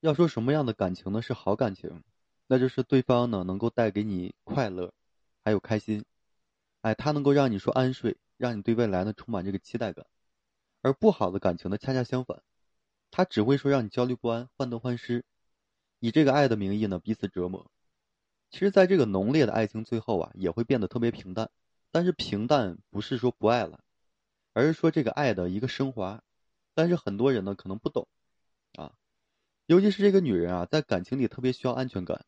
要说什么样的感情呢是好感情，那就是对方呢能够带给你快乐，还有开心，哎，他能够让你说安睡，让你对未来呢充满这个期待感。而不好的感情呢恰恰相反，他只会说让你焦虑不安、患得患失，以这个爱的名义呢彼此折磨。其实，在这个浓烈的爱情最后啊，也会变得特别平淡。但是平淡不是说不爱了，而是说这个爱的一个升华。但是很多人呢可能不懂，尤其是这个女人啊，在感情里特别需要安全感，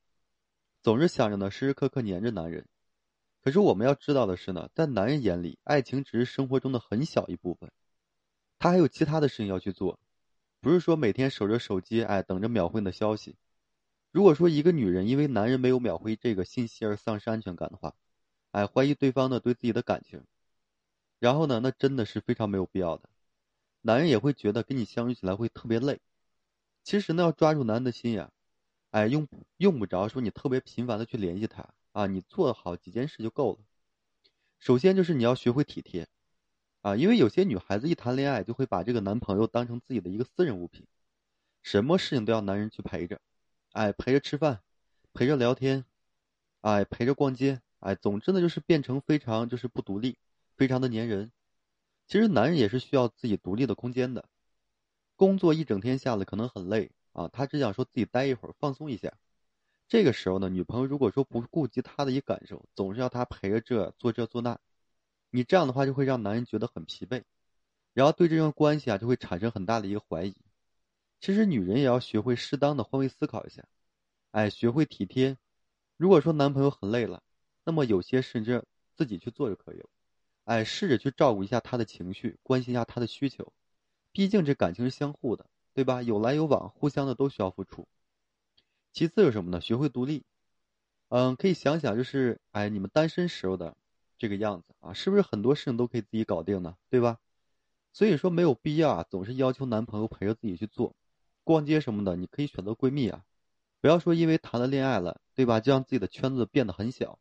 总是想着呢时时刻刻黏着男人。可是我们要知道的是呢，在男人眼里，爱情只是生活中的很小一部分，他还有其他的事情要去做，不是说每天守着手机，哎，等着秒回你的消息。如果说一个女人因为男人没有秒回这个信息而丧失安全感的话，哎，怀疑对方呢对自己的感情，然后呢，那真的是非常没有必要的。男人也会觉得跟你相处起来会特别累。其实呢，要抓住男人的心呀，哎，用用不着说你特别频繁的去联系他啊，你做好几件事就够了。首先就是你要学会体贴，啊，因为有些女孩子一谈恋爱就会把这个男朋友当成自己的一个私人物品，什么事情都要男人去陪着，哎，陪着吃饭，陪着聊天，哎，陪着逛街，哎，总之呢就是变成非常就是不独立，非常的粘人。其实男人也是需要自己独立的空间的。工作一整天下来可能很累啊，他只想说自己待一会儿放松一下。这个时候呢，女朋友如果说不顾及他的一个感受，总是要他陪着这做这做那，你这样的话就会让男人觉得很疲惫，然后对这段关系啊就会产生很大的一个怀疑。其实女人也要学会适当的换位思考一下，哎，学会体贴。如果说男朋友很累了，那么有些甚至自己去做就可以了，哎，试着去照顾一下他的情绪，关心一下他的需求。毕竟这感情是相互的，对吧？有来有往，互相的都需要付出。其次是什么呢？学会独立。嗯，可以想想，就是哎，你们单身时候的这个样子啊，是不是很多事情都可以自己搞定呢？对吧？所以说没有必要啊，总是要求男朋友陪着自己去做，逛街什么的，你可以选择闺蜜啊，不要说因为谈了恋爱了，对吧？就让自己的圈子变得很小。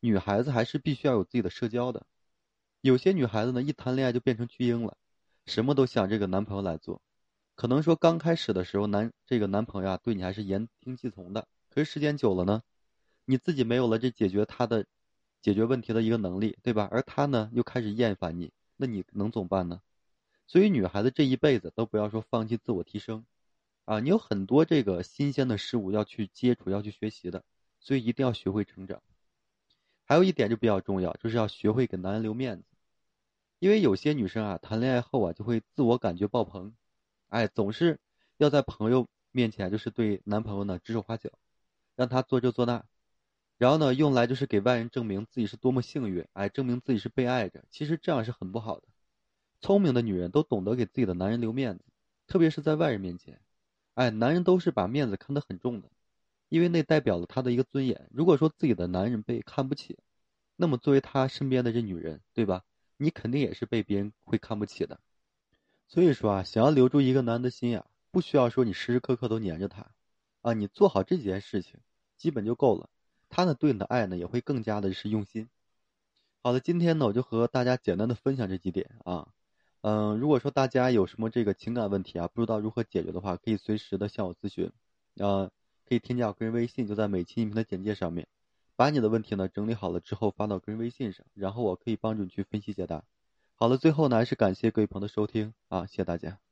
女孩子还是必须要有自己的社交的。有些女孩子呢，一谈恋爱就变成巨婴了。什么都想这个男朋友来做，可能说刚开始的时候，男这个男朋友啊对你还是言听计从的。可是时间久了呢，你自己没有了这解决他的解决问题的一个能力，对吧？而他呢又开始厌烦你，那你能怎么办呢？所以女孩子这一辈子都不要说放弃自我提升，啊，你有很多这个新鲜的事物要去接触，要去学习的，所以一定要学会成长。还有一点就比较重要，就是要学会给男人留面子。因为有些女生啊，谈恋爱后啊，就会自我感觉爆棚，哎，总是要在朋友面前就是对男朋友呢指手画脚，让他做这做那，然后呢用来就是给外人证明自己是多么幸运，哎，证明自己是被爱着。其实这样是很不好的。聪明的女人都懂得给自己的男人留面子，特别是在外人面前，哎，男人都是把面子看得很重的，因为那代表了他的一个尊严。如果说自己的男人被看不起，那么作为他身边的这女人，对吧？你肯定也是被别人会看不起的，所以说啊，想要留住一个男人的心呀，不需要说你时时刻刻都黏着他，啊，你做好这几件事情，基本就够了。他呢对你的爱呢也会更加的是用心。好的，今天呢我就和大家简单的分享这几点啊，嗯，如果说大家有什么这个情感问题啊，不知道如何解决的话，可以随时的向我咨询，啊，可以添加我个人微信，就在每期音频的简介上面。把你的问题呢整理好了之后发到个人微信上，然后我可以帮助你去分析解答。好了，最后呢还是感谢各位朋友的收听啊，谢谢大家。